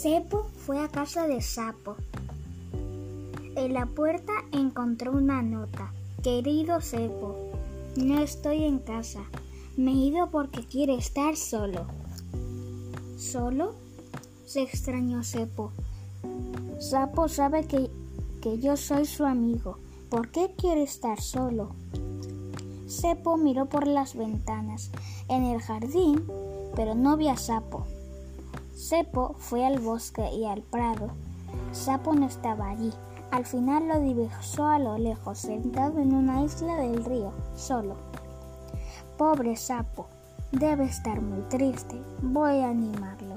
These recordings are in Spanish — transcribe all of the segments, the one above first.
Sepo fue a casa de Sapo. En la puerta encontró una nota. Querido Sepo, no estoy en casa. Me he ido porque quiero estar solo. ¿Solo? se extrañó Sepo. Sapo sabe que, que yo soy su amigo. ¿Por qué quiere estar solo? Sepo miró por las ventanas en el jardín, pero no vio a Sapo. Sepo fue al bosque y al prado. Sapo no estaba allí. Al final lo divisó a lo lejos, sentado en una isla del río, solo. Pobre Sapo, debe estar muy triste. Voy a animarlo.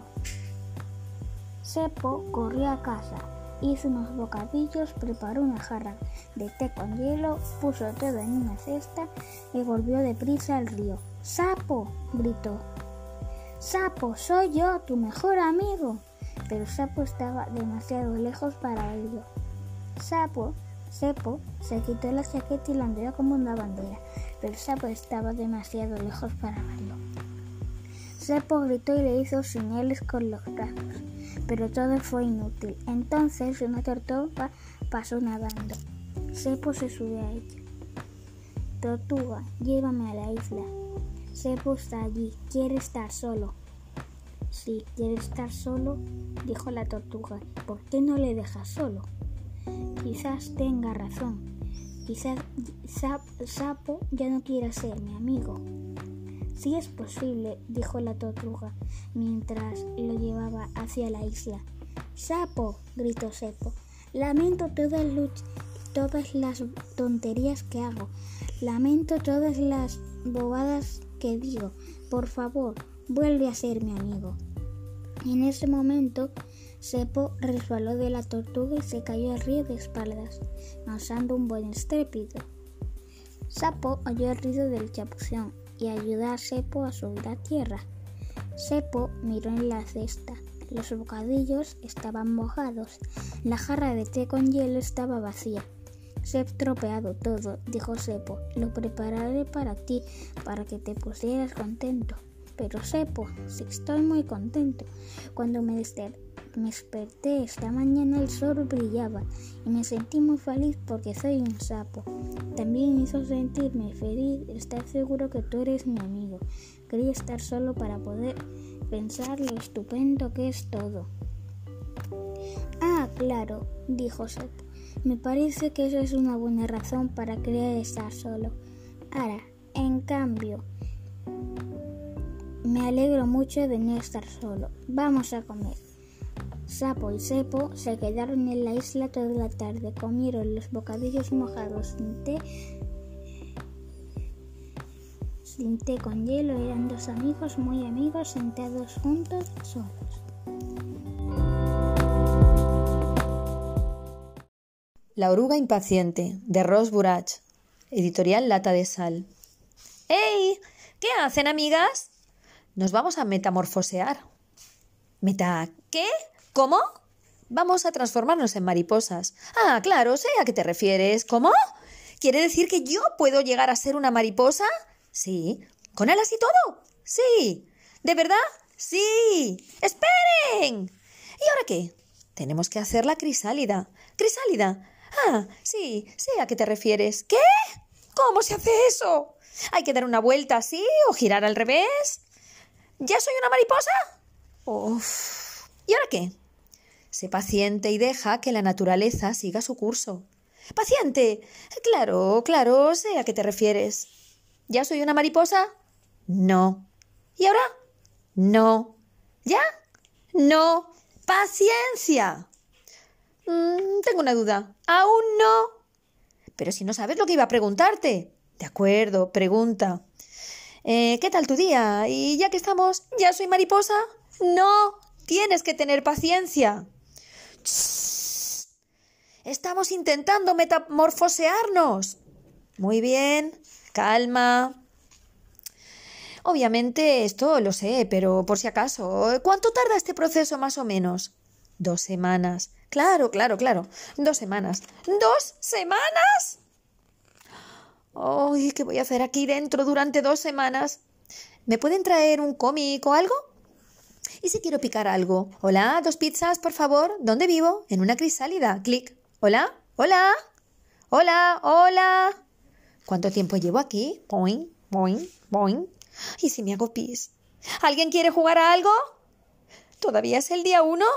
Sepo corrió a casa, hizo unos bocadillos, preparó una jarra de té con hielo, puso todo en una cesta y volvió deprisa al río. ¡Sapo! gritó. Sapo, soy yo, tu mejor amigo. Pero Sapo estaba demasiado lejos para oírlo. Sapo, Sepo, se quitó la chaqueta y la envió como una bandera, pero Sapo estaba demasiado lejos para verlo. Sepo gritó y le hizo señales con los brazos, pero todo fue inútil. Entonces una tortuga pasó nadando. Sepo se subió a ella. Tortuga, llévame a la isla. Sepo está allí, quiere estar solo. Sí, quiere estar solo, dijo la tortuga. ¿Por qué no le dejas solo? Quizás tenga razón. Quizás Sapo ya no quiera ser mi amigo. Sí es posible, dijo la tortuga mientras lo llevaba hacia la isla. Sapo, gritó Sepo. Lamento todas, todas las tonterías que hago. Lamento todas las bobadas que digo. Por favor, vuelve a ser mi amigo. En ese momento, Sepo resbaló de la tortuga y se cayó al río de espaldas, causando un buen estrépito. Sapo oyó el ruido del chapución y ayudó a Sepo a subir a tierra. Sepo miró en la cesta. Los bocadillos estaban mojados. La jarra de té con hielo estaba vacía. Se ha todo, dijo Sepo. Lo prepararé para ti, para que te pusieras contento. Pero Sepo, si estoy muy contento. Cuando me, desperté esta mañana el sol brillaba y me sentí muy feliz porque soy un sapo. También hizo sentirme feliz estar seguro que tú eres mi amigo. Quería estar solo para poder pensar lo estupendo que es todo. Ah, claro, dijo Sepo. Me parece que eso es una buena razón para querer estar solo. Ahora, en cambio, me alegro mucho de no estar solo. Vamos a comer. Sapo y Sepo se quedaron en la isla toda la tarde, comieron los bocadillos mojados sin té, sin té con hielo, eran dos amigos muy amigos sentados juntos. La oruga impaciente, de Ross Burach, editorial Lata de Sal. ¡Ey! ¿Qué hacen, amigas? Nos vamos a metamorfosear. ¿Meta qué? ¿Cómo? Vamos a transformarnos en mariposas. Ah, claro, sé a qué te refieres. ¿Cómo? ¿Quiere decir que yo puedo llegar a ser una mariposa? Sí. ¿Con alas y todo? Sí. ¿De verdad? Sí. ¡Esperen! ¿Y ahora qué? Tenemos que hacer la crisálida. ¿Crisálida? Ah, sí, sé a qué te refieres. ¿Qué? ¿Cómo se hace eso? ¿Hay que dar una vuelta así o girar al revés? ¿Ya soy una mariposa? Uf. ¿Y ahora qué? Sé paciente y deja que la naturaleza siga su curso. ¡Paciente! Claro, claro, sé a qué te refieres. ¿Ya soy una mariposa? No. ¿Y ahora? No. ¿Ya? No. ¡Paciencia! Mm, tengo una duda. Aún no. Pero si no sabes lo que iba a preguntarte. De acuerdo, pregunta. Eh, ¿Qué tal tu día? Y ya que estamos, ¿ya soy mariposa? No, tienes que tener paciencia. Estamos intentando metamorfosearnos. Muy bien, calma. Obviamente esto lo sé, pero por si acaso, ¿cuánto tarda este proceso más o menos? Dos semanas. Claro, claro, claro. Dos semanas. ¿Dos semanas? Ay, ¿qué voy a hacer aquí dentro durante dos semanas? ¿Me pueden traer un cómic o algo? ¿Y si quiero picar algo? Hola, dos pizzas, por favor. ¿Dónde vivo? En una crisálida. Clic. Hola, hola, hola, hola. ¿Cuánto tiempo llevo aquí? Boing, boing, boing. ¿Y si me hago pis? ¿Alguien quiere jugar a algo? ¿Todavía es el día uno?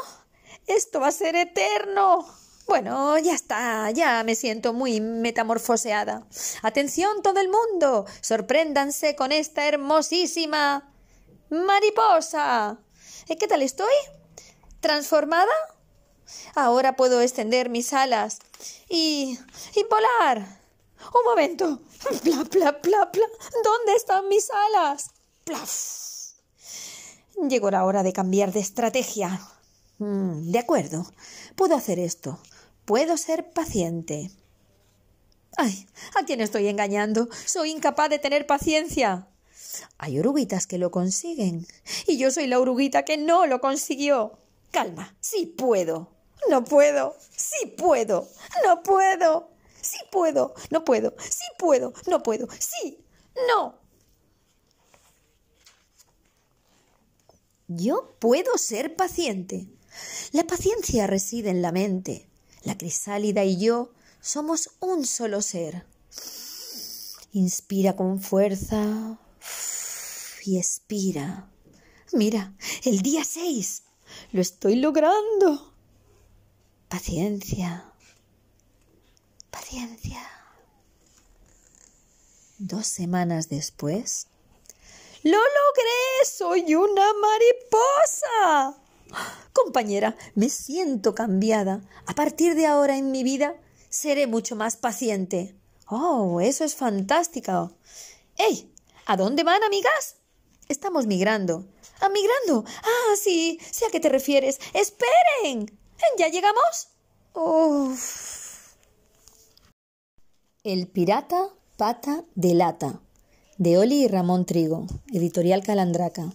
Esto va a ser eterno. Bueno, ya está, ya me siento muy metamorfoseada. Atención todo el mundo, sorpréndanse con esta hermosísima mariposa. ¿Eh, ¿Qué tal estoy? ¿Transformada? Ahora puedo extender mis alas y... y volar. Un momento. Pla, pla, pla, pla. ¿Dónde están mis alas? Plaf. Llegó la hora de cambiar de estrategia. Mm, de acuerdo. Puedo hacer esto. Puedo ser paciente. Ay, ¿a quién estoy engañando? Soy incapaz de tener paciencia. Hay oruguitas que lo consiguen. Y yo soy la oruguita que no lo consiguió. Calma, sí puedo. No puedo. Sí puedo. No puedo. Sí puedo. No puedo. Sí puedo. No puedo. Sí. No. Yo puedo ser paciente. La paciencia reside en la mente. La crisálida y yo somos un solo ser. Inspira con fuerza y expira. Mira, el día seis. Lo estoy logrando. Paciencia. Paciencia. Dos semanas después. ¡Lo logré! ¡Soy una mariposa! Compañera, me siento cambiada. A partir de ahora en mi vida seré mucho más paciente. Oh, eso es fantástico. ¡Ey! ¿A dónde van, amigas? Estamos migrando. ¿Ah, migrando? Ah, sí, sé a qué te refieres. ¡Esperen! ¿Ya llegamos? Uf. El pirata pata de lata. De Oli y Ramón Trigo. Editorial Calandraca.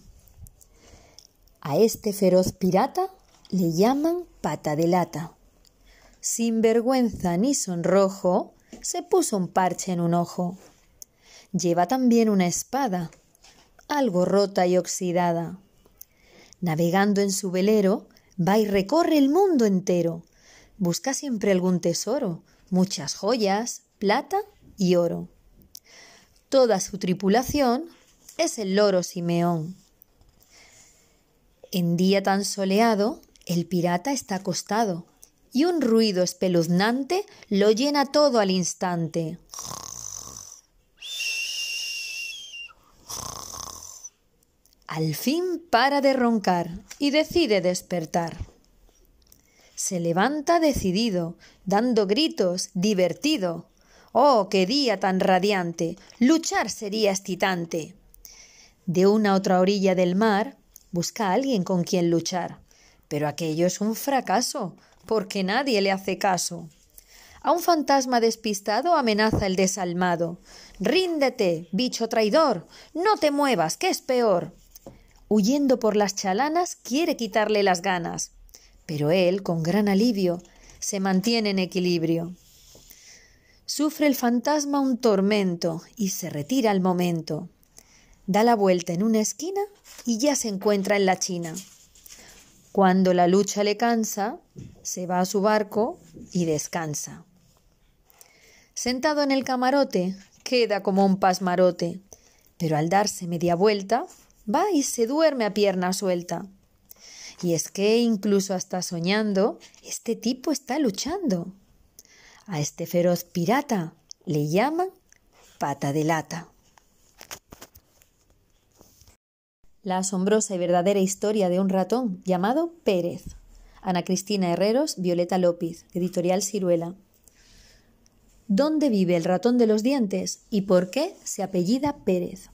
A este feroz pirata le llaman pata de lata. Sin vergüenza ni sonrojo, se puso un parche en un ojo. Lleva también una espada, algo rota y oxidada. Navegando en su velero, va y recorre el mundo entero. Busca siempre algún tesoro, muchas joyas, plata y oro. Toda su tripulación es el loro Simeón. En día tan soleado, el pirata está acostado y un ruido espeluznante lo llena todo al instante. Al fin para de roncar y decide despertar. Se levanta decidido, dando gritos, divertido. ¡Oh, qué día tan radiante! Luchar sería excitante. De una a otra orilla del mar Busca a alguien con quien luchar. Pero aquello es un fracaso, porque nadie le hace caso. A un fantasma despistado amenaza el desalmado. Ríndete, bicho traidor, no te muevas, que es peor. Huyendo por las chalanas, quiere quitarle las ganas. Pero él, con gran alivio, se mantiene en equilibrio. Sufre el fantasma un tormento y se retira al momento da la vuelta en una esquina y ya se encuentra en la China. Cuando la lucha le cansa, se va a su barco y descansa. Sentado en el camarote, queda como un pasmarote, pero al darse media vuelta, va y se duerme a pierna suelta. Y es que incluso hasta soñando, este tipo está luchando. A este feroz pirata le llaman pata de lata. La asombrosa y verdadera historia de un ratón llamado Pérez. Ana Cristina Herreros, Violeta López, Editorial Ciruela. ¿Dónde vive el ratón de los dientes y por qué se apellida Pérez?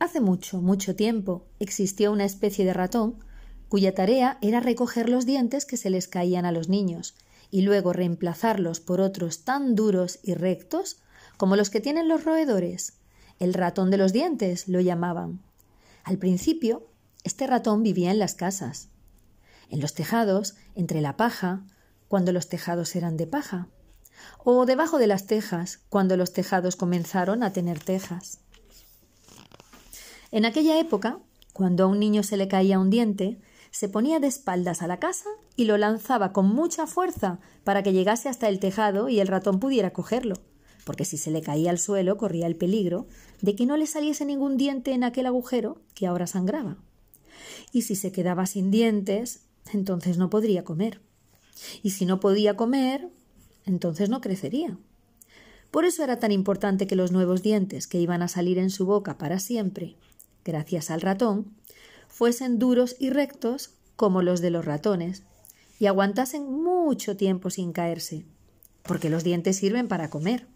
Hace mucho, mucho tiempo existió una especie de ratón cuya tarea era recoger los dientes que se les caían a los niños y luego reemplazarlos por otros tan duros y rectos como los que tienen los roedores. El ratón de los dientes lo llamaban. Al principio, este ratón vivía en las casas, en los tejados, entre la paja, cuando los tejados eran de paja, o debajo de las tejas, cuando los tejados comenzaron a tener tejas. En aquella época, Cuando a un niño se le caía un diente, se ponía de espaldas a la casa y lo lanzaba con mucha fuerza para que llegase hasta el tejado y el ratón pudiera cogerlo, porque si se le caía al suelo corría el peligro de que no le saliese ningún diente en aquel agujero que ahora sangraba. Y si se quedaba sin dientes, entonces no podría comer. Y si no podía comer, entonces no crecería. Por eso era tan importante que los nuevos dientes que iban a salir en su boca para siempre, gracias al ratón, fuesen duros y rectos como los de los ratones, y aguantasen mucho tiempo sin caerse, porque los dientes sirven para comer.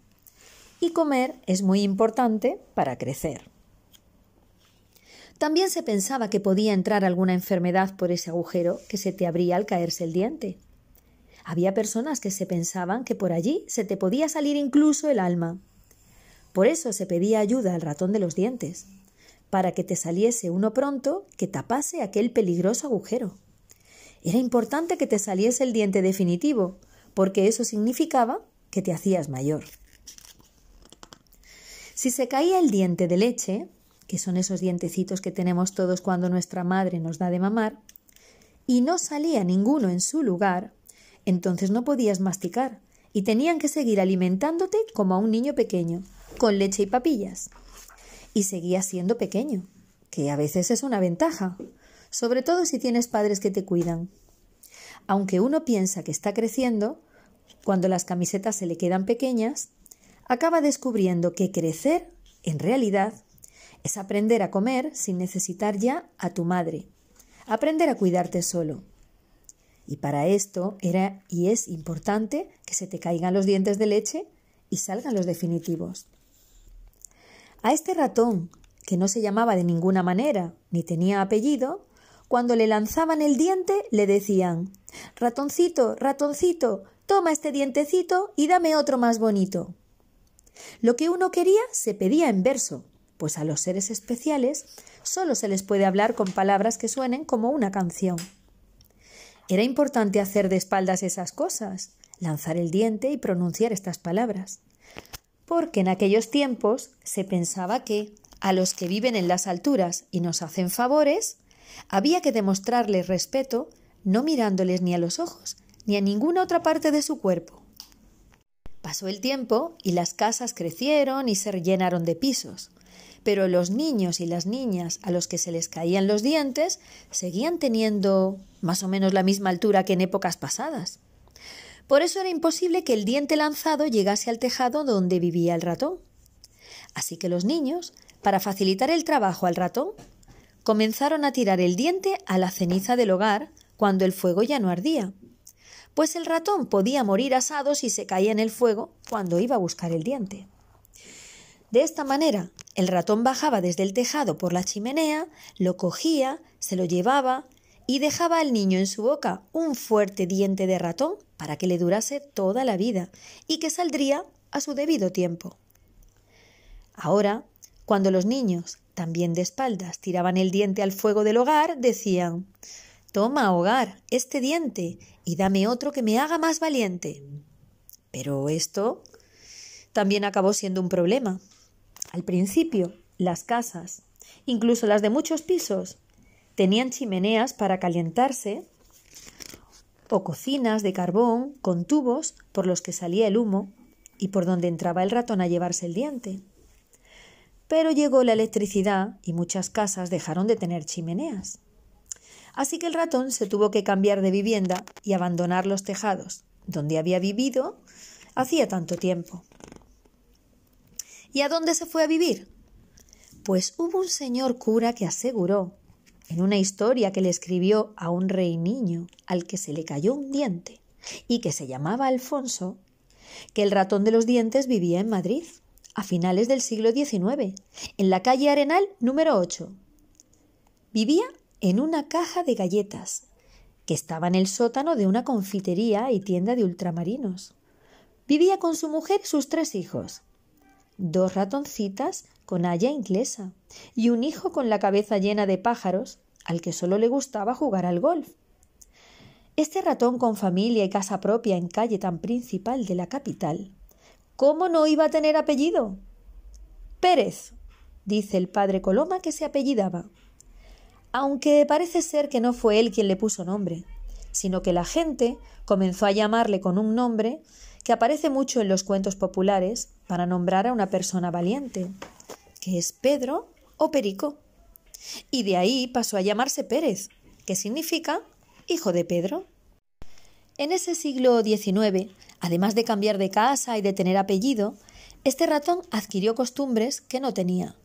Y comer es muy importante para crecer. También se pensaba que podía entrar alguna enfermedad por ese agujero que se te abría al caerse el diente. Había personas que se pensaban que por allí se te podía salir incluso el alma. Por eso se pedía ayuda al ratón de los dientes, para que te saliese uno pronto que tapase aquel peligroso agujero. Era importante que te saliese el diente definitivo, porque eso significaba que te hacías mayor. Si se caía el diente de leche, que son esos dientecitos que tenemos todos cuando nuestra madre nos da de mamar, y no salía ninguno en su lugar, entonces no podías masticar y tenían que seguir alimentándote como a un niño pequeño, con leche y papillas. Y seguías siendo pequeño, que a veces es una ventaja, sobre todo si tienes padres que te cuidan. Aunque uno piensa que está creciendo, cuando las camisetas se le quedan pequeñas, acaba descubriendo que crecer, en realidad, es aprender a comer sin necesitar ya a tu madre, aprender a cuidarte solo. Y para esto era y es importante que se te caigan los dientes de leche y salgan los definitivos. A este ratón, que no se llamaba de ninguna manera ni tenía apellido, cuando le lanzaban el diente le decían Ratoncito, ratoncito, toma este dientecito y dame otro más bonito. Lo que uno quería se pedía en verso, pues a los seres especiales solo se les puede hablar con palabras que suenen como una canción. Era importante hacer de espaldas esas cosas, lanzar el diente y pronunciar estas palabras. Porque en aquellos tiempos se pensaba que a los que viven en las alturas y nos hacen favores, había que demostrarles respeto no mirándoles ni a los ojos ni a ninguna otra parte de su cuerpo. Pasó el tiempo y las casas crecieron y se llenaron de pisos pero los niños y las niñas a los que se les caían los dientes seguían teniendo más o menos la misma altura que en épocas pasadas. Por eso era imposible que el diente lanzado llegase al tejado donde vivía el ratón. Así que los niños, para facilitar el trabajo al ratón, comenzaron a tirar el diente a la ceniza del hogar cuando el fuego ya no ardía, pues el ratón podía morir asado si se caía en el fuego cuando iba a buscar el diente. De esta manera, el ratón bajaba desde el tejado por la chimenea, lo cogía, se lo llevaba y dejaba al niño en su boca un fuerte diente de ratón para que le durase toda la vida y que saldría a su debido tiempo. Ahora, cuando los niños, también de espaldas, tiraban el diente al fuego del hogar, decían Toma, hogar, este diente, y dame otro que me haga más valiente. Pero esto también acabó siendo un problema, al principio, las casas, incluso las de muchos pisos, tenían chimeneas para calentarse o cocinas de carbón con tubos por los que salía el humo y por donde entraba el ratón a llevarse el diente. Pero llegó la electricidad y muchas casas dejaron de tener chimeneas. Así que el ratón se tuvo que cambiar de vivienda y abandonar los tejados, donde había vivido hacía tanto tiempo. ¿Y a dónde se fue a vivir? Pues hubo un señor cura que aseguró, en una historia que le escribió a un rey niño al que se le cayó un diente y que se llamaba Alfonso, que el ratón de los dientes vivía en Madrid, a finales del siglo XIX, en la calle Arenal número 8. Vivía en una caja de galletas, que estaba en el sótano de una confitería y tienda de ultramarinos. Vivía con su mujer y sus tres hijos, dos ratoncitas con haya inglesa y un hijo con la cabeza llena de pájaros al que solo le gustaba jugar al golf. Este ratón con familia y casa propia en calle tan principal de la capital, ¿cómo no iba a tener apellido? Pérez, dice el padre Coloma que se apellidaba. Aunque parece ser que no fue él quien le puso nombre, sino que la gente comenzó a llamarle con un nombre que aparece mucho en los cuentos populares para nombrar a una persona valiente, que es Pedro o Perico. Y de ahí pasó a llamarse Pérez, que significa hijo de Pedro. En ese siglo XIX, además de cambiar de casa y de tener apellido, este ratón adquirió costumbres que no tenía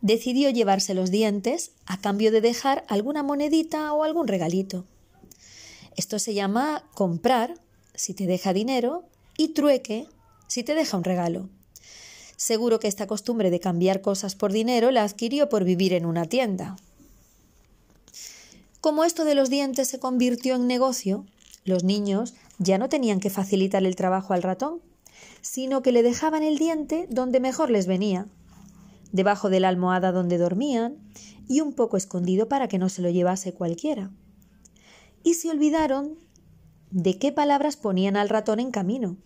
decidió llevarse los dientes a cambio de dejar alguna monedita o algún regalito. Esto se llama comprar si te deja dinero y trueque si te deja un regalo. Seguro que esta costumbre de cambiar cosas por dinero la adquirió por vivir en una tienda. Como esto de los dientes se convirtió en negocio, los niños ya no tenían que facilitar el trabajo al ratón, sino que le dejaban el diente donde mejor les venía, debajo de la almohada donde dormían y un poco escondido para que no se lo llevase cualquiera. Y se olvidaron de qué palabras ponían al ratón en camino,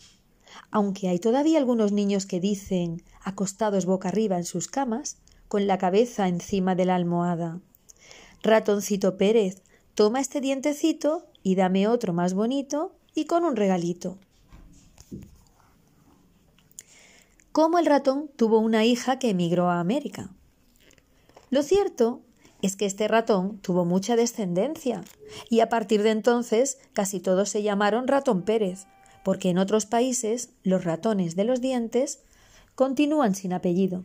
aunque hay todavía algunos niños que dicen, acostados boca arriba en sus camas, con la cabeza encima de la almohada Ratoncito Pérez, toma este dientecito y dame otro más bonito y con un regalito. Cómo el ratón tuvo una hija que emigró a América. Lo cierto es que este ratón tuvo mucha descendencia y a partir de entonces casi todos se llamaron ratón Pérez, porque en otros países los ratones de los dientes continúan sin apellido.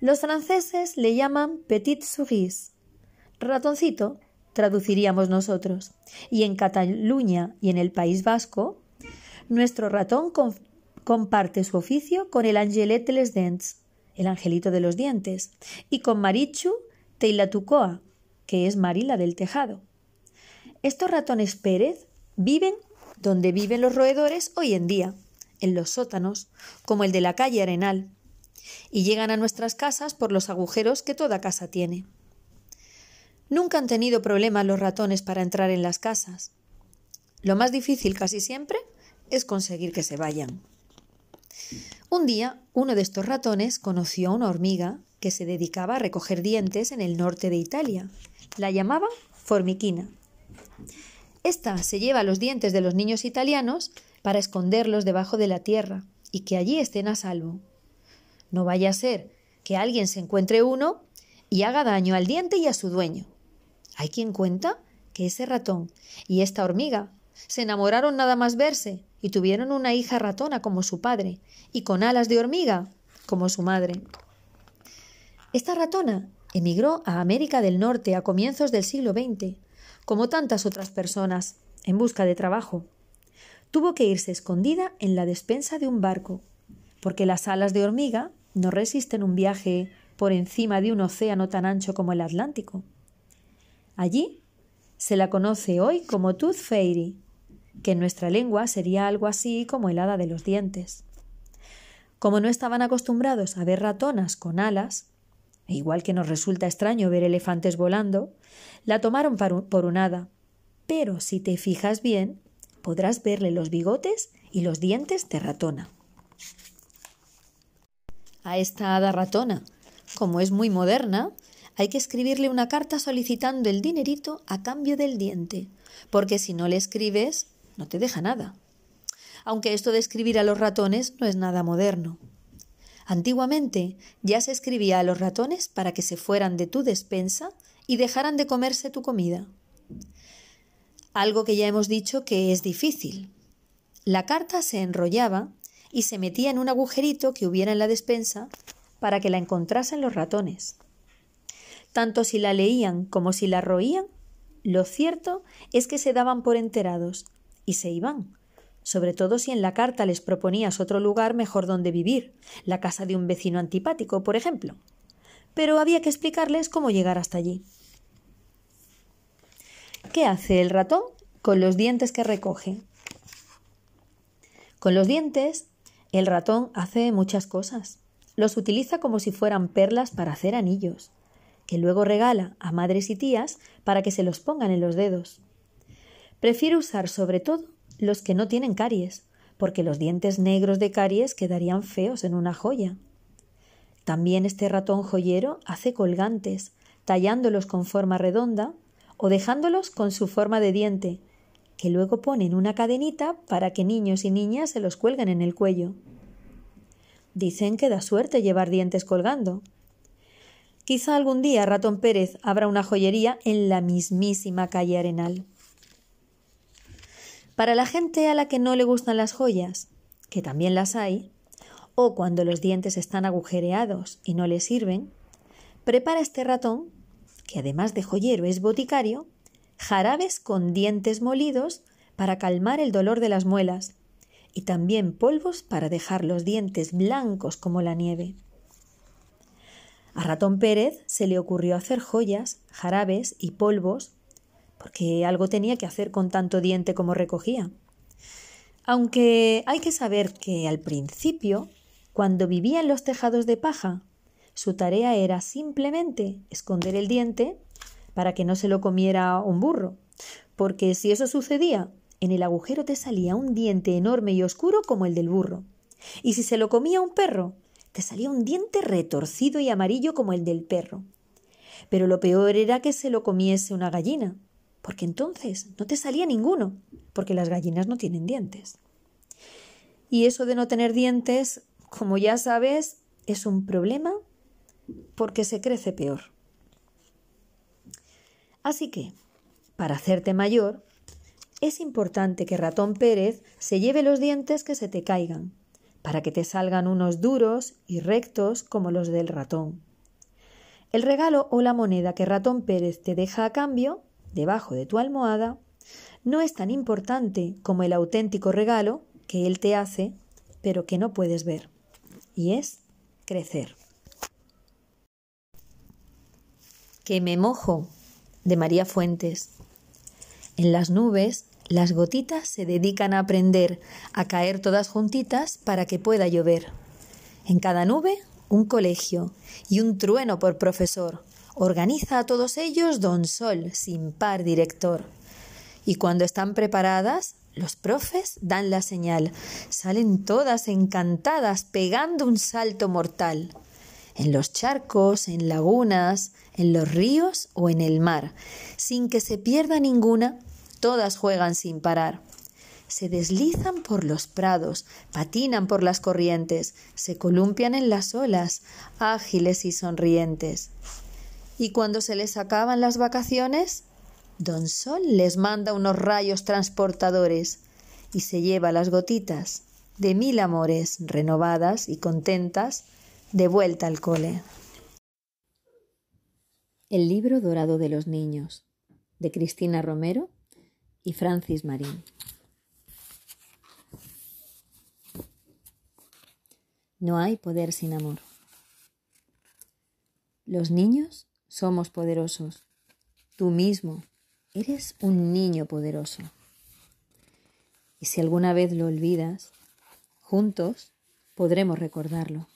Los franceses le llaman petit souris, ratoncito, traduciríamos nosotros, y en Cataluña y en el País Vasco, nuestro ratón comparte su oficio con el Angelet de les Dents, el angelito de los dientes, y con Marichu Teilatucoa, que es Marila del tejado. Estos ratones Pérez viven donde viven los roedores hoy en día, en los sótanos, como el de la calle Arenal, y llegan a nuestras casas por los agujeros que toda casa tiene. Nunca han tenido problemas los ratones para entrar en las casas. Lo más difícil casi siempre es conseguir que se vayan. Un día, uno de estos ratones conoció a una hormiga que se dedicaba a recoger dientes en el norte de Italia. La llamaban formiquina. Esta se lleva los dientes de los niños italianos para esconderlos debajo de la tierra y que allí estén a salvo. No vaya a ser que alguien se encuentre uno y haga daño al diente y a su dueño. Hay quien cuenta que ese ratón y esta hormiga se enamoraron nada más verse y tuvieron una hija ratona como su padre y con alas de hormiga como su madre. Esta ratona emigró a América del Norte a comienzos del siglo XX, como tantas otras personas, en busca de trabajo. Tuvo que irse escondida en la despensa de un barco, porque las alas de hormiga no resisten un viaje por encima de un océano tan ancho como el Atlántico. Allí se la conoce hoy como Tooth Fairy, que en nuestra lengua sería algo así como el hada de los dientes. Como no estaban acostumbrados a ver ratonas con alas, e igual que nos resulta extraño ver elefantes volando, la tomaron por un hada. Pero si te fijas bien, podrás verle los bigotes y los dientes de ratona. A esta hada ratona, como es muy moderna, hay que escribirle una carta solicitando el dinerito a cambio del diente, porque si no le escribes, no te deja nada. Aunque esto de escribir a los ratones no es nada moderno. Antiguamente ya se escribía a los ratones para que se fueran de tu despensa y dejaran de comerse tu comida. Algo que ya hemos dicho que es difícil. La carta se enrollaba y se metía en un agujerito que hubiera en la despensa para que la encontrasen los ratones. Tanto si la leían como si la roían, lo cierto es que se daban por enterados y se iban, sobre todo si en la carta les proponías otro lugar mejor donde vivir, la casa de un vecino antipático, por ejemplo. Pero había que explicarles cómo llegar hasta allí. ¿Qué hace el ratón con los dientes que recoge? Con los dientes, el ratón hace muchas cosas. Los utiliza como si fueran perlas para hacer anillos, que luego regala a madres y tías para que se los pongan en los dedos. Prefiere usar sobre todo los que no tienen caries, porque los dientes negros de caries quedarían feos en una joya. También este ratón joyero hace colgantes, tallándolos con forma redonda o dejándolos con su forma de diente, que luego ponen una cadenita para que niños y niñas se los cuelguen en el cuello. Dicen que da suerte llevar dientes colgando. Quizá algún día Ratón Pérez abra una joyería en la mismísima calle Arenal. Para la gente a la que no le gustan las joyas, que también las hay, o cuando los dientes están agujereados y no le sirven, prepara este ratón, que además de joyero es boticario, jarabes con dientes molidos para calmar el dolor de las muelas y también polvos para dejar los dientes blancos como la nieve. A Ratón Pérez se le ocurrió hacer joyas, jarabes y polvos porque algo tenía que hacer con tanto diente como recogía. Aunque hay que saber que al principio, cuando vivía en los tejados de paja, su tarea era simplemente esconder el diente para que no se lo comiera un burro, porque si eso sucedía, en el agujero te salía un diente enorme y oscuro como el del burro, y si se lo comía un perro, te salía un diente retorcido y amarillo como el del perro. Pero lo peor era que se lo comiese una gallina, porque entonces no te salía ninguno, porque las gallinas no tienen dientes. Y eso de no tener dientes, como ya sabes, es un problema porque se crece peor. Así que, para hacerte mayor, es importante que Ratón Pérez se lleve los dientes que se te caigan, para que te salgan unos duros y rectos como los del ratón. El regalo o la moneda que Ratón Pérez te deja a cambio debajo de tu almohada, no es tan importante como el auténtico regalo que Él te hace, pero que no puedes ver, y es crecer. Que me mojo, de María Fuentes. En las nubes, las gotitas se dedican a aprender, a caer todas juntitas para que pueda llover. En cada nube, un colegio y un trueno por profesor, Organiza a todos ellos Don Sol, sin par director. Y cuando están preparadas, los profes dan la señal. Salen todas encantadas, pegando un salto mortal. En los charcos, en lagunas, en los ríos o en el mar. Sin que se pierda ninguna, todas juegan sin parar. Se deslizan por los prados, patinan por las corrientes, se columpian en las olas, ágiles y sonrientes. Y cuando se les acaban las vacaciones, Don Sol les manda unos rayos transportadores y se lleva las gotitas de mil amores renovadas y contentas de vuelta al cole. El libro dorado de los niños de Cristina Romero y Francis Marín. No hay poder sin amor. Los niños somos poderosos. Tú mismo eres un niño poderoso. Y si alguna vez lo olvidas, juntos podremos recordarlo.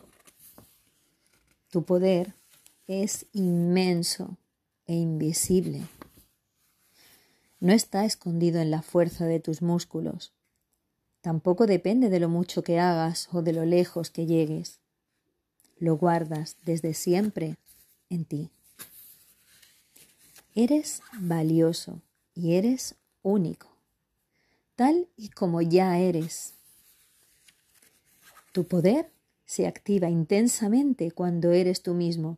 Tu poder es inmenso e invisible. No está escondido en la fuerza de tus músculos. Tampoco depende de lo mucho que hagas o de lo lejos que llegues. Lo guardas desde siempre en ti. Eres valioso y eres único, tal y como ya eres. Tu poder se activa intensamente cuando eres tú mismo,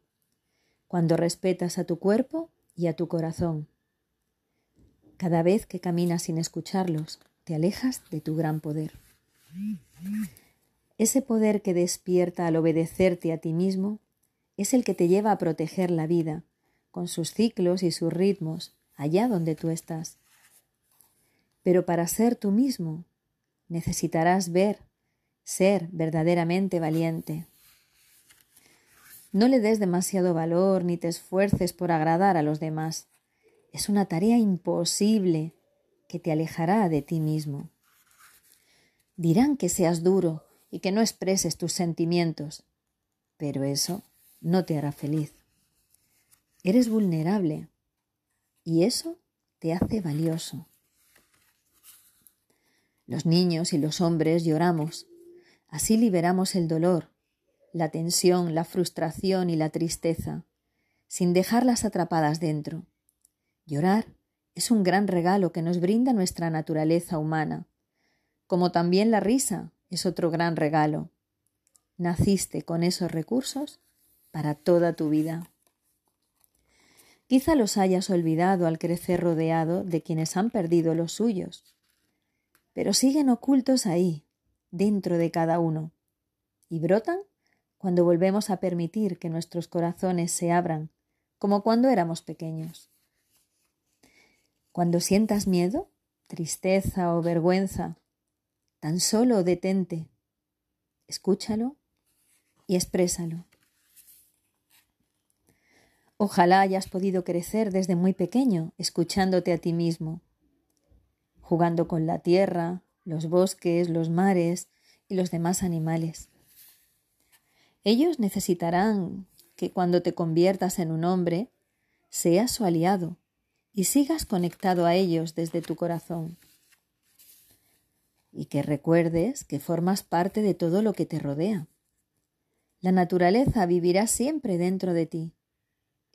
cuando respetas a tu cuerpo y a tu corazón. Cada vez que caminas sin escucharlos, te alejas de tu gran poder. Ese poder que despierta al obedecerte a ti mismo es el que te lleva a proteger la vida, con sus ciclos y sus ritmos, allá donde tú estás. Pero para ser tú mismo, necesitarás ver, ser verdaderamente valiente. No le des demasiado valor ni te esfuerces por agradar a los demás. Es una tarea imposible que te alejará de ti mismo. Dirán que seas duro y que no expreses tus sentimientos, pero eso no te hará feliz. Eres vulnerable y eso te hace valioso. Los niños y los hombres lloramos, así liberamos el dolor, la tensión, la frustración y la tristeza. sin dejarlas atrapadas dentro. Llorar es un gran regalo que nos brinda nuestra naturaleza humana, como también la risa es otro gran regalo. Naciste con esos recursos para toda tu vida. Quizá los hayas olvidado al crecer rodeado de quienes han perdido los suyos, pero siguen ocultos ahí, dentro de cada uno, y brotan cuando volvemos a permitir que nuestros corazones se abran, como cuando éramos pequeños. Cuando sientas miedo, tristeza o vergüenza, tan solo detente, escúchalo y exprésalo. Ojalá hayas podido crecer desde muy pequeño, escuchándote a ti mismo, jugando con la tierra, los bosques, los mares y los demás animales. Ellos necesitarán que cuando te conviertas en un hombre, seas su aliado y sigas conectado a ellos desde tu corazón. Y que recuerdes que formas parte de todo lo que te rodea. La naturaleza vivirá siempre dentro de ti.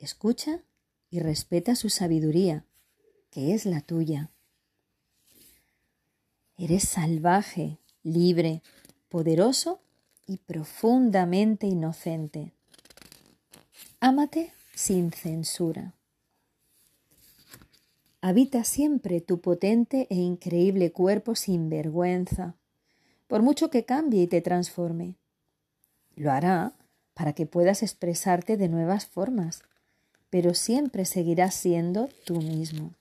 Escucha y respeta su sabiduría, que es la tuya. Eres salvaje, libre, poderoso y profundamente inocente. Ámate sin censura. Habita siempre tu potente e increíble cuerpo sin vergüenza, por mucho que cambie y te transforme. Lo hará para que puedas expresarte de nuevas formas, pero siempre seguirás siendo tú mismo.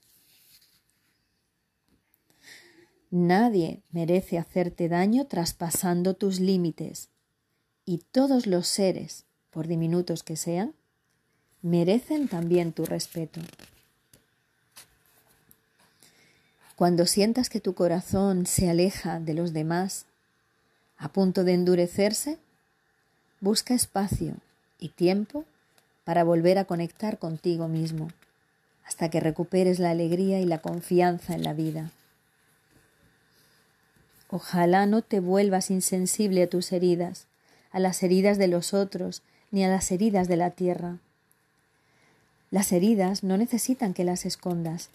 Nadie merece hacerte daño traspasando tus límites, y todos los seres, por diminutos que sean, merecen también tu respeto. Cuando sientas que tu corazón se aleja de los demás, a punto de endurecerse, busca espacio y tiempo para volver a conectar contigo mismo, hasta que recuperes la alegría y la confianza en la vida. Ojalá no te vuelvas insensible a tus heridas, a las heridas de los otros, ni a las heridas de la tierra. Las heridas no necesitan que las escondas,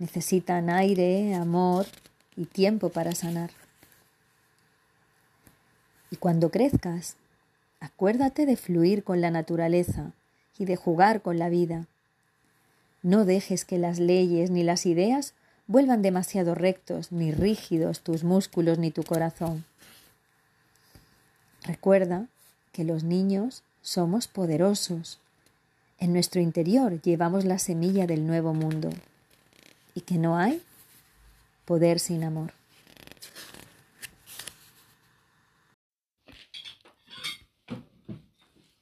Necesitan aire, amor y tiempo para sanar. Y cuando crezcas, acuérdate de fluir con la naturaleza y de jugar con la vida. No dejes que las leyes ni las ideas vuelvan demasiado rectos ni rígidos tus músculos ni tu corazón. Recuerda que los niños somos poderosos. En nuestro interior llevamos la semilla del nuevo mundo y que no hay poder sin amor.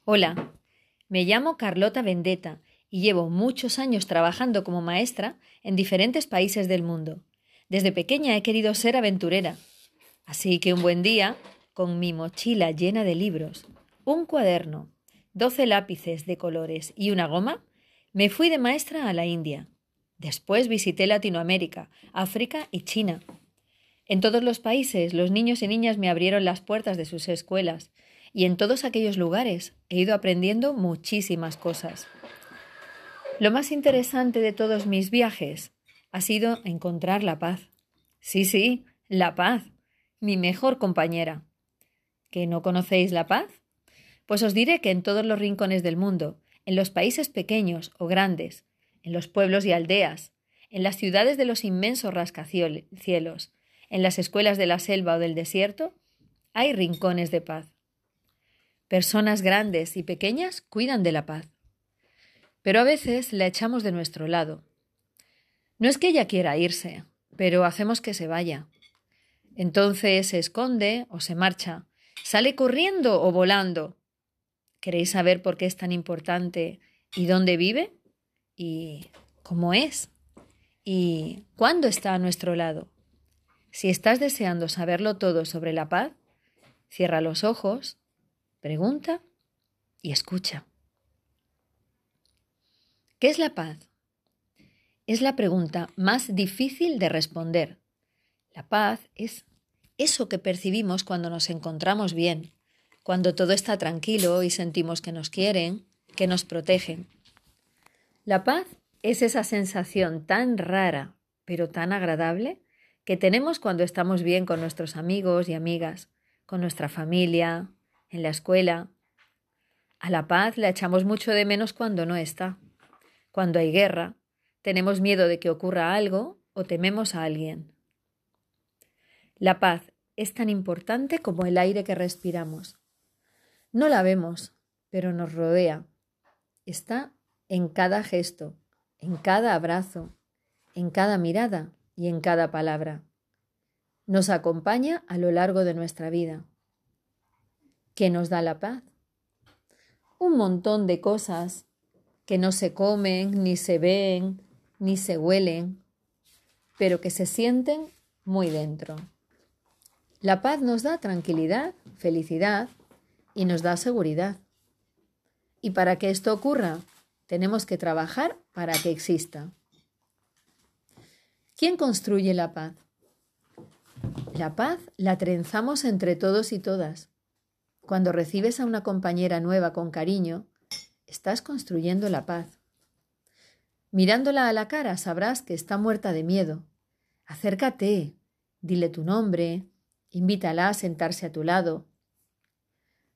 Hola, me llamo Carlota Vendetta y llevo muchos años trabajando como maestra en diferentes países del mundo. Desde pequeña he querido ser aventurera. Así que un buen día, con mi mochila llena de libros, un cuaderno, doce lápices de colores y una goma, me fui de maestra a la India. Después visité Latinoamérica, África y China. En todos los países los niños y niñas me abrieron las puertas de sus escuelas y en todos aquellos lugares he ido aprendiendo muchísimas cosas. Lo más interesante de todos mis viajes ha sido encontrar la paz. Sí, sí, la paz, mi mejor compañera. ¿Que no conocéis la paz? Pues os diré que en todos los rincones del mundo, en los países pequeños o grandes, en los pueblos y aldeas, en las ciudades de los inmensos rascacielos, en las escuelas de la selva o del desierto, hay rincones de paz. Personas grandes y pequeñas cuidan de la paz. Pero a veces la echamos de nuestro lado. No es que ella quiera irse, pero hacemos que se vaya. Entonces se esconde o se marcha, sale corriendo o volando. ¿Queréis saber por qué es tan importante y dónde vive? y cómo es y cuándo está a nuestro lado. Si estás deseando saberlo todo sobre la paz, cierra los ojos, pregunta y escucha. ¿Qué es la paz? Es la pregunta más difícil de responder. La paz es eso que percibimos cuando nos encontramos bien, cuando todo está tranquilo y sentimos que nos quieren, que nos protegen. La paz es esa sensación tan rara, pero tan agradable, que tenemos cuando estamos bien con nuestros amigos y amigas, con nuestra familia, en la escuela. A la paz la echamos mucho de menos cuando no está. Cuando hay guerra, tenemos miedo de que ocurra algo o tememos a alguien. La paz es tan importante como el aire que respiramos. No la vemos, pero nos rodea. Está en cada gesto, en cada abrazo, en cada mirada y en cada palabra. Nos acompaña a lo largo de nuestra vida. ¿Qué nos da la paz? Un montón de cosas que no se comen, ni se ven, ni se huelen, pero que se sienten muy dentro. La paz nos da tranquilidad, felicidad y nos da seguridad. Y para que esto ocurra, tenemos que trabajar para que exista. ¿Quién construye la paz? La paz la trenzamos entre todos y todas. Cuando recibes a una compañera nueva con cariño, estás construyendo la paz. Mirándola a la cara sabrás que está muerta de miedo. Acércate, dile tu nombre, invítala a sentarse a tu lado.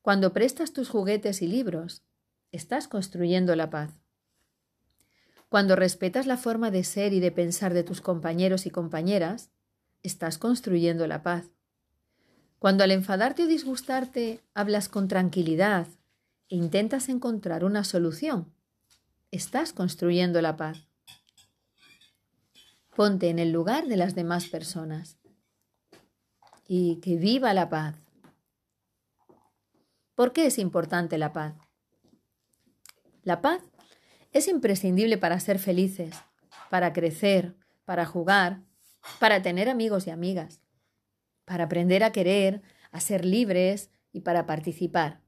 Cuando prestas tus juguetes y libros, estás construyendo la paz. Cuando respetas la forma de ser y de pensar de tus compañeros y compañeras, estás construyendo la paz. Cuando al enfadarte o disgustarte hablas con tranquilidad e intentas encontrar una solución, estás construyendo la paz. Ponte en el lugar de las demás personas. Y que viva la paz. ¿Por qué es importante la paz? La paz es imprescindible para ser felices, para crecer, para jugar, para tener amigos y amigas, para aprender a querer, a ser libres y para participar,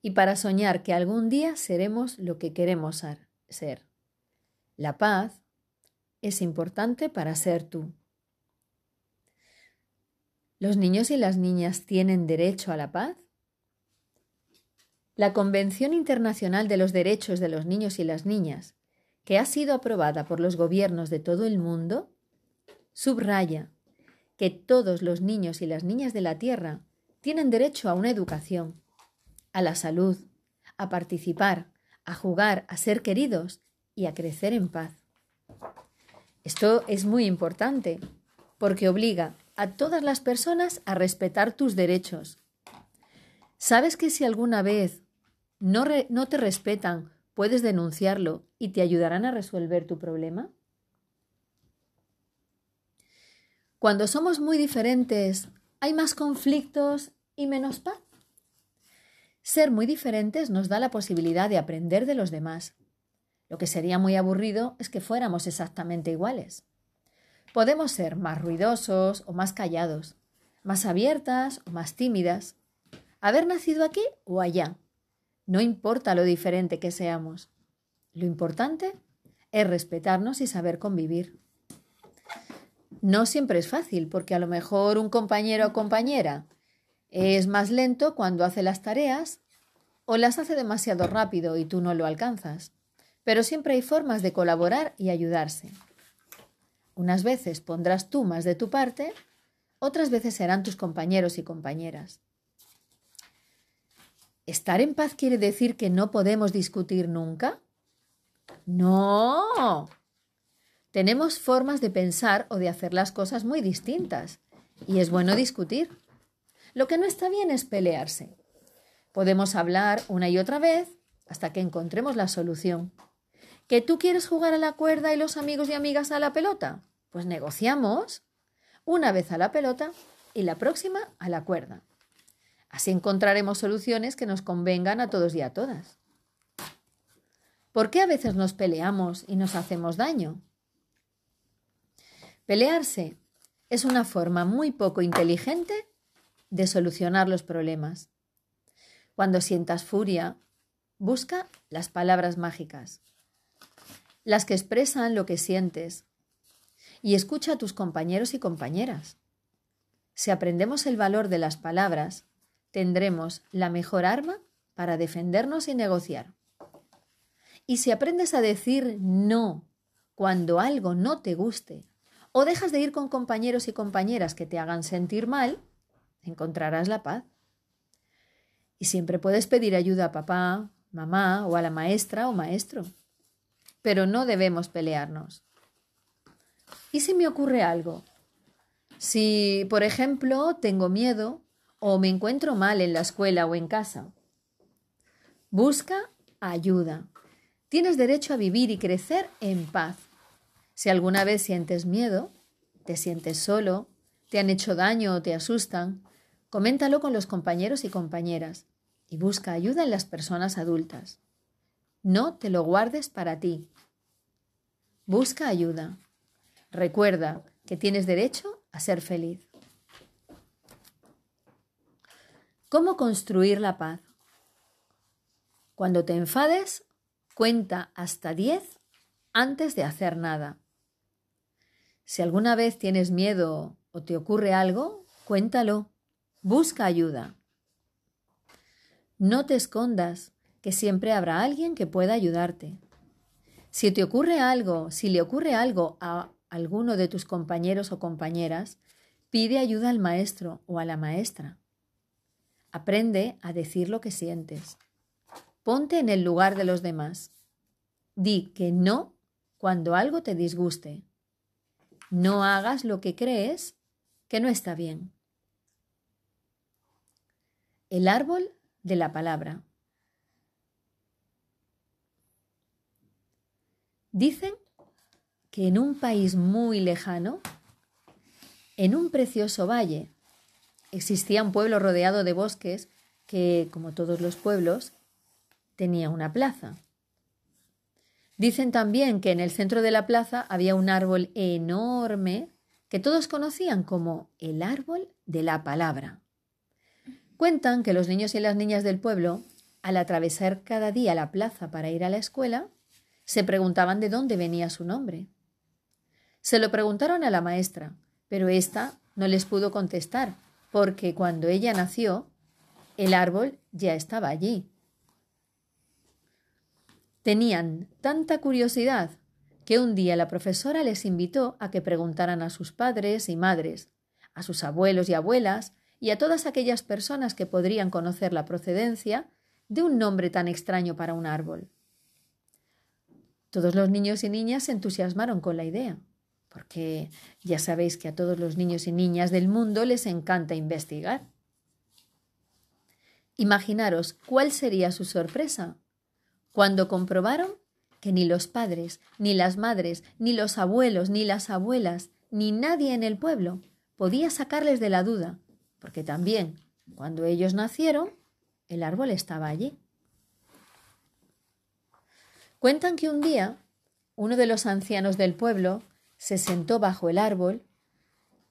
y para soñar que algún día seremos lo que queremos ser. La paz es importante para ser tú. ¿Los niños y las niñas tienen derecho a la paz? La Convención Internacional de los Derechos de los Niños y las Niñas, que ha sido aprobada por los gobiernos de todo el mundo, subraya que todos los niños y las niñas de la Tierra tienen derecho a una educación, a la salud, a participar, a jugar, a ser queridos y a crecer en paz. Esto es muy importante porque obliga a todas las personas a respetar tus derechos. ¿Sabes que si alguna vez no, te respetan, puedes denunciarlo y te ayudarán a resolver tu problema? Cuando somos muy diferentes, hay más conflictos y menos paz. Ser muy diferentes nos da la posibilidad de aprender de los demás. Lo que sería muy aburrido es que fuéramos exactamente iguales. Podemos ser más ruidosos o más callados, más abiertas o más tímidas, haber nacido aquí o allá, no importa lo diferente que seamos. Lo importante es respetarnos y saber convivir. No siempre es fácil, porque a lo mejor un compañero o compañera es más lento cuando hace las tareas o las hace demasiado rápido y tú no lo alcanzas. Pero siempre hay formas de colaborar y ayudarse. Unas veces pondrás tú más de tu parte, otras veces serán tus compañeros y compañeras. ¿Estar en paz quiere decir que no podemos discutir nunca? No. Tenemos formas de pensar o de hacer las cosas muy distintas y es bueno discutir. Lo que no está bien es pelearse. Podemos hablar una y otra vez hasta que encontremos la solución. ¿Que tú quieres jugar a la cuerda y los amigos y amigas a la pelota? Pues negociamos. Una vez a la pelota y la próxima a la cuerda. Así encontraremos soluciones que nos convengan a todos y a todas. ¿Por qué a veces nos peleamos y nos hacemos daño? Pelearse es una forma muy poco inteligente de solucionar los problemas. Cuando sientas furia, busca las palabras mágicas, las que expresan lo que sientes, y escucha a tus compañeros y compañeras. Si aprendemos el valor de las palabras, tendremos la mejor arma para defendernos y negociar. Y si aprendes a decir no cuando algo no te guste, o dejas de ir con compañeros y compañeras que te hagan sentir mal, encontrarás la paz. Y siempre puedes pedir ayuda a papá, mamá o a la maestra o maestro. Pero no debemos pelearnos. ¿Y si me ocurre algo? Si, por ejemplo, tengo miedo o me encuentro mal en la escuela o en casa. Busca ayuda. Tienes derecho a vivir y crecer en paz. Si alguna vez sientes miedo, te sientes solo, te han hecho daño o te asustan, coméntalo con los compañeros y compañeras y busca ayuda en las personas adultas. No te lo guardes para ti. Busca ayuda. Recuerda que tienes derecho a ser feliz. ¿Cómo construir la paz? Cuando te enfades, cuenta hasta 10 antes de hacer nada. Si alguna vez tienes miedo o te ocurre algo, cuéntalo. Busca ayuda. No te escondas, que siempre habrá alguien que pueda ayudarte. Si te ocurre algo, si le ocurre algo a alguno de tus compañeros o compañeras, pide ayuda al maestro o a la maestra. Aprende a decir lo que sientes. Ponte en el lugar de los demás. Di que no cuando algo te disguste. No hagas lo que crees que no está bien. El árbol de la palabra. Dicen que en un país muy lejano, en un precioso valle, existía un pueblo rodeado de bosques que, como todos los pueblos, tenía una plaza. Dicen también que en el centro de la plaza había un árbol enorme que todos conocían como el árbol de la palabra. Cuentan que los niños y las niñas del pueblo, al atravesar cada día la plaza para ir a la escuela, se preguntaban de dónde venía su nombre. Se lo preguntaron a la maestra, pero ésta no les pudo contestar, porque cuando ella nació, el árbol ya estaba allí. Tenían tanta curiosidad que un día la profesora les invitó a que preguntaran a sus padres y madres, a sus abuelos y abuelas, y a todas aquellas personas que podrían conocer la procedencia de un nombre tan extraño para un árbol. Todos los niños y niñas se entusiasmaron con la idea, porque ya sabéis que a todos los niños y niñas del mundo les encanta investigar. Imaginaros cuál sería su sorpresa cuando comprobaron que ni los padres, ni las madres, ni los abuelos, ni las abuelas, ni nadie en el pueblo podía sacarles de la duda porque también cuando ellos nacieron, el árbol estaba allí. Cuentan que un día uno de los ancianos del pueblo se sentó bajo el árbol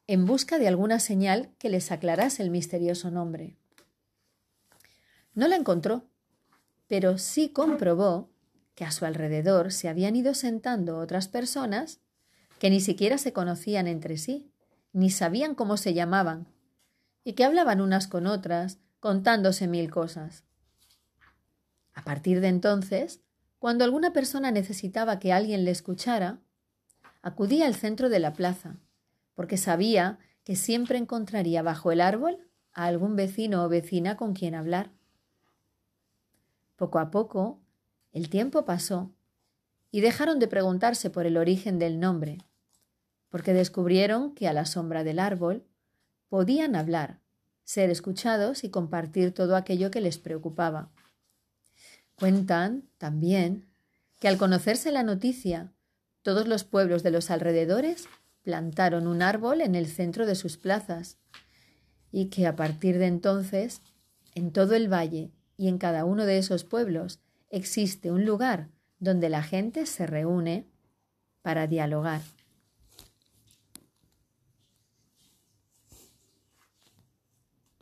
en busca de alguna señal que les aclarase el misterioso nombre. No la encontró, pero sí comprobó que a su alrededor se habían ido sentando otras personas que ni siquiera se conocían entre sí, ni sabían cómo se llamaban, y que hablaban unas con otras, contándose mil cosas. A partir de entonces, cuando alguna persona necesitaba que alguien le escuchara, acudía al centro de la plaza, porque sabía que siempre encontraría bajo el árbol a algún vecino o vecina con quien hablar. Poco a poco, el tiempo pasó y dejaron de preguntarse por el origen del nombre, porque descubrieron que a la sombra del árbol podían hablar, ser escuchados y compartir todo aquello que les preocupaba. Cuentan también que al conocerse la noticia, todos los pueblos de los alrededores plantaron un árbol en el centro de sus plazas y que a partir de entonces, en todo el valle y en cada uno de esos pueblos existe un lugar donde la gente se reúne para dialogar.